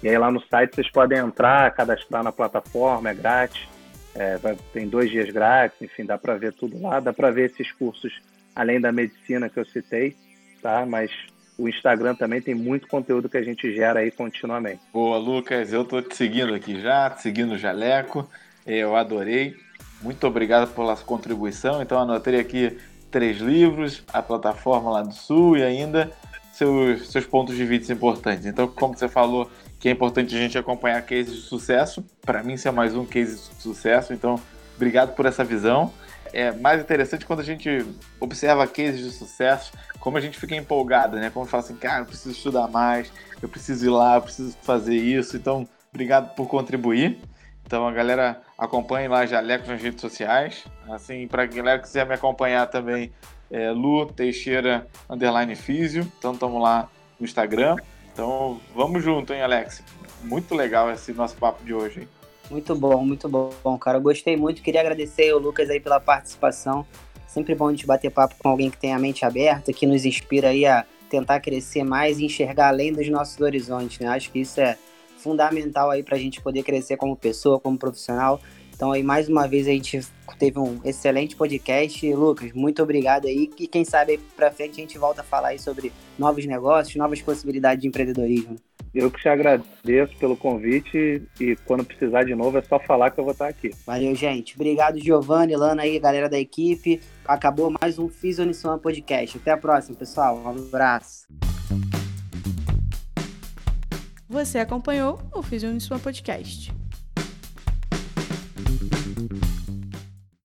E aí lá no site vocês podem entrar, cadastrar na plataforma, é grátis. É, vai, tem dois dias grátis, enfim, dá para ver tudo lá, dá para ver esses cursos além da medicina que eu citei, tá? Mas o Instagram também tem muito conteúdo que a gente gera aí continuamente. Boa, Lucas, eu tô te seguindo aqui já, te seguindo o Jaleco, eu adorei. Muito obrigado pela sua contribuição. Então anotei aqui três livros, a plataforma lá do Sul e ainda seus, seus pontos de vista importantes. Então, como você falou, que é importante a gente acompanhar cases de sucesso. Para mim, isso é mais um case de sucesso. Então, obrigado por essa visão. É mais interessante quando a gente observa cases de sucesso, como a gente fica empolgado, né? Como fala assim, cara, eu preciso estudar mais, eu preciso ir lá, eu preciso fazer isso. Então, obrigado por contribuir. Então, a galera acompanhe lá Jaleco nas redes sociais. Assim, para a galera que quiser me acompanhar também, é Lu Teixeira Underline Físio. Então, estamos lá no Instagram. Então, vamos junto, hein, Alex? Muito legal esse nosso papo de hoje, hein? Muito bom, muito bom, cara. Eu gostei muito. Queria agradecer o Lucas aí pela participação. Sempre bom a gente bater papo com alguém que tem a mente aberta, que nos inspira aí a tentar crescer mais e enxergar além dos nossos horizontes, né? Acho que isso é fundamental aí para a gente poder crescer como pessoa, como profissional. Então aí mais uma vez a gente teve um excelente podcast. Lucas, muito obrigado aí. E quem sabe aí pra frente a gente volta a falar aí sobre novos negócios, novas possibilidades de empreendedorismo. Eu que te agradeço pelo convite e quando precisar de novo é só falar que eu vou estar aqui. Valeu, gente. Obrigado, Giovanni, Lana aí, galera da equipe. Acabou mais um Fisionissuan Podcast. Até a próxima, pessoal. Um abraço. Você acompanhou o Fisionissuan Podcast.